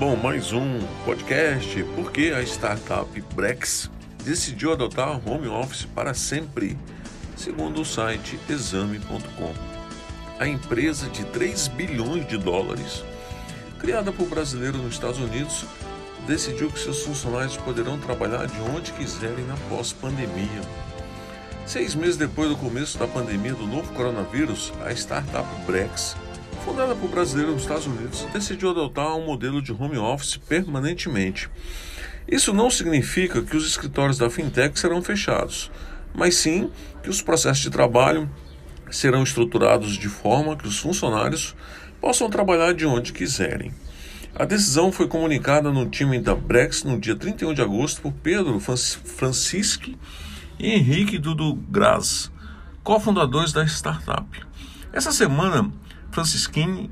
Bom, mais um podcast porque a startup Brex decidiu adotar home office para sempre, segundo o site exame.com. A empresa de 3 bilhões de dólares, criada por brasileiro nos Estados Unidos, decidiu que seus funcionários poderão trabalhar de onde quiserem na pós-pandemia. Seis meses depois do começo da pandemia do novo coronavírus, a startup Brex fundada por brasileiros nos Estados Unidos, decidiu adotar um modelo de home office permanentemente. Isso não significa que os escritórios da fintech serão fechados, mas sim que os processos de trabalho serão estruturados de forma que os funcionários possam trabalhar de onde quiserem. A decisão foi comunicada no time da Brex no dia 31 de agosto por Pedro Francisque e Henrique Dudu Graz, cofundadores da startup. Essa semana, Francisquini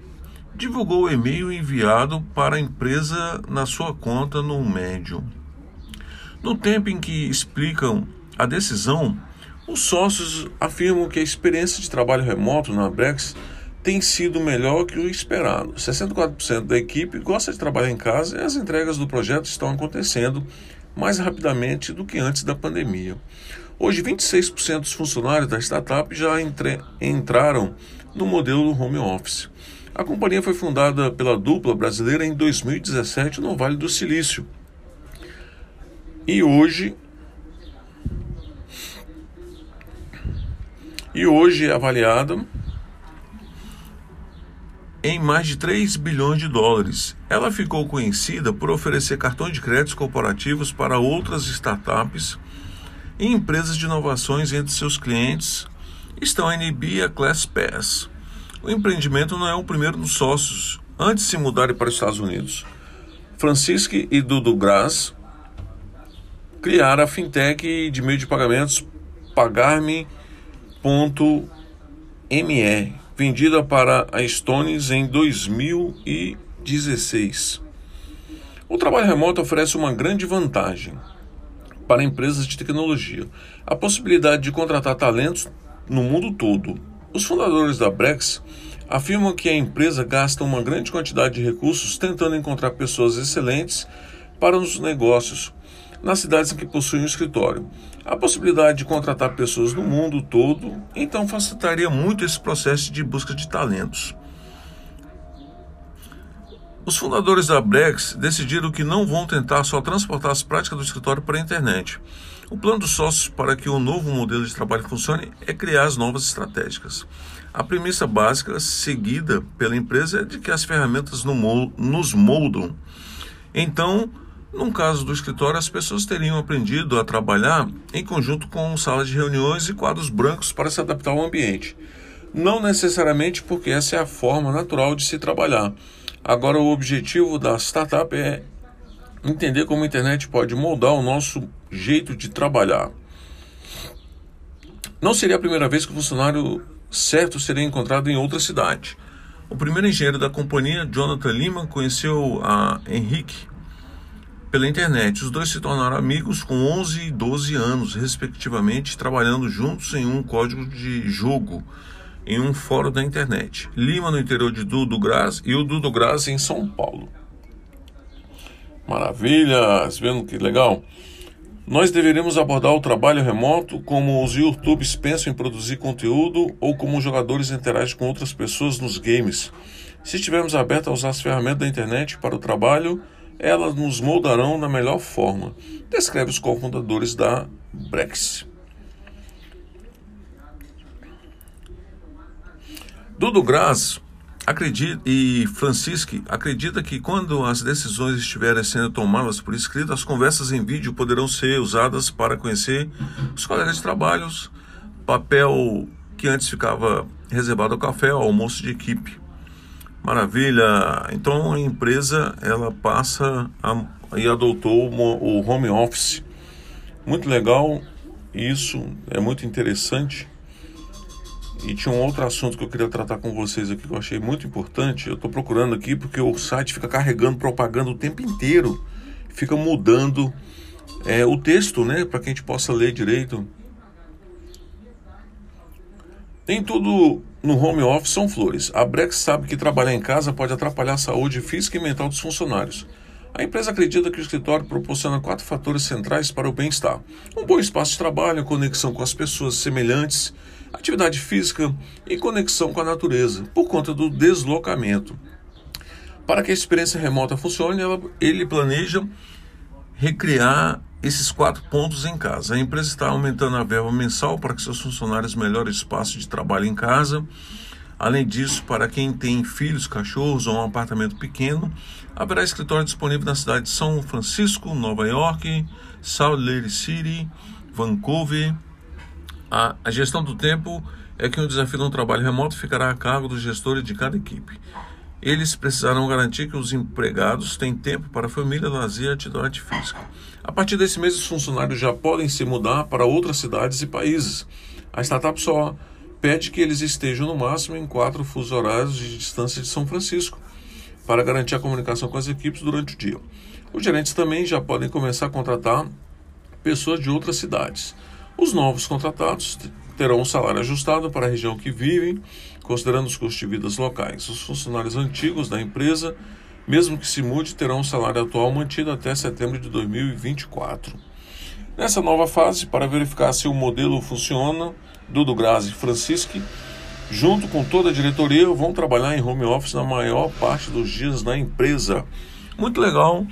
divulgou o e-mail enviado para a empresa na sua conta no Medium. No tempo em que explicam a decisão, os sócios afirmam que a experiência de trabalho remoto na Brex tem sido melhor que o esperado. 64% da equipe gosta de trabalhar em casa e as entregas do projeto estão acontecendo mais rapidamente do que antes da pandemia. Hoje, 26% dos funcionários da startup já entre, entraram no modelo do home office. A companhia foi fundada pela dupla brasileira em 2017 no Vale do Silício. E hoje e hoje é avaliada em mais de 3 bilhões de dólares. Ela ficou conhecida por oferecer cartões de créditos corporativos para outras startups e empresas de inovações entre seus clientes estão a NB a Class Pass. O empreendimento não é o primeiro dos sócios antes de se mudarem para os Estados Unidos. Francisco e Dudu Graz criaram a fintech de meio de pagamentos Pagarme.me, vendida para a Stones em 2016. O trabalho remoto oferece uma grande vantagem para empresas de tecnologia: a possibilidade de contratar talentos no mundo todo. Os fundadores da Brex afirmam que a empresa gasta uma grande quantidade de recursos tentando encontrar pessoas excelentes para os negócios nas cidades em que possuem um escritório. A possibilidade de contratar pessoas no mundo todo então facilitaria muito esse processo de busca de talentos. Os fundadores da Brex decidiram que não vão tentar só transportar as práticas do escritório para a internet. O plano dos sócios para que o novo modelo de trabalho funcione é criar as novas estratégias. A premissa básica seguida pela empresa é de que as ferramentas nos moldam. Então, no caso do escritório, as pessoas teriam aprendido a trabalhar em conjunto com salas de reuniões e quadros brancos para se adaptar ao ambiente. Não necessariamente porque essa é a forma natural de se trabalhar. Agora, o objetivo da startup é entender como a internet pode moldar o nosso jeito de trabalhar. Não seria a primeira vez que o funcionário certo seria encontrado em outra cidade. O primeiro engenheiro da companhia, Jonathan Lima, conheceu a Henrique pela internet. Os dois se tornaram amigos com 11 e 12 anos, respectivamente, trabalhando juntos em um código de jogo em um fórum da internet. Lima no interior de Dudu Graz e o Dudu Graz em São Paulo. Maravilha! Vendo que legal? Nós deveríamos abordar o trabalho remoto como os YouTubers pensam em produzir conteúdo ou como os jogadores interagem com outras pessoas nos games. Se estivermos abertos a usar as ferramentas da internet para o trabalho, elas nos moldarão da melhor forma, descreve os cofundadores da Brex. Dudu Graz acredita, e Francisque acredita que quando as decisões estiverem sendo tomadas por escrito, as conversas em vídeo poderão ser usadas para conhecer os colegas de trabalhos papel que antes ficava reservado ao café, ao almoço de equipe. Maravilha! Então a empresa ela passa a, e adotou o home office. Muito legal, isso é muito interessante. E tinha um outro assunto que eu queria tratar com vocês aqui que eu achei muito importante. Eu estou procurando aqui porque o site fica carregando propaganda o tempo inteiro, fica mudando é, o texto, né, para que a gente possa ler direito. Nem tudo no home office são flores. A Brex sabe que trabalhar em casa pode atrapalhar a saúde física e mental dos funcionários. A empresa acredita que o escritório proporciona quatro fatores centrais para o bem-estar: um bom espaço de trabalho, conexão com as pessoas semelhantes, atividade física e conexão com a natureza, por conta do deslocamento. Para que a experiência remota funcione, ele planeja recriar esses quatro pontos em casa. A empresa está aumentando a verba mensal para que seus funcionários melhorem o espaço de trabalho em casa. Além disso, para quem tem filhos, cachorros ou um apartamento pequeno, haverá escritório disponível na cidade de São Francisco, Nova York, Salt Lake City, Vancouver. A, a gestão do tempo é que o desafio do trabalho remoto ficará a cargo dos gestores de cada equipe. Eles precisarão garantir que os empregados têm tempo para a família, lazer e atividade física. A partir desse mês, os funcionários já podem se mudar para outras cidades e países. A startup só pede que eles estejam no máximo em quatro fusos horários de distância de São Francisco, para garantir a comunicação com as equipes durante o dia. Os gerentes também já podem começar a contratar pessoas de outras cidades. Os novos contratados terão um salário ajustado para a região que vivem, considerando os custos de vida locais. Os funcionários antigos da empresa, mesmo que se mude, terão o um salário atual mantido até setembro de 2024. Nessa nova fase, para verificar se o modelo funciona, Dudu Grazi e Francisque, junto com toda a diretoria, vão trabalhar em home office na maior parte dos dias da empresa. Muito legal,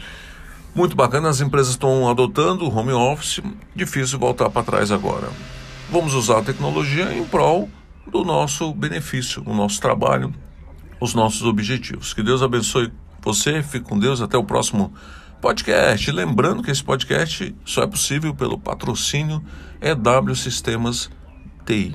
muito bacana. As empresas estão adotando o home office. Difícil voltar para trás agora. Vamos usar a tecnologia em prol do nosso benefício, o nosso trabalho, os nossos objetivos. Que Deus abençoe você, fique com Deus, até o próximo podcast. Lembrando que esse podcast só é possível pelo patrocínio EW Sistemas 对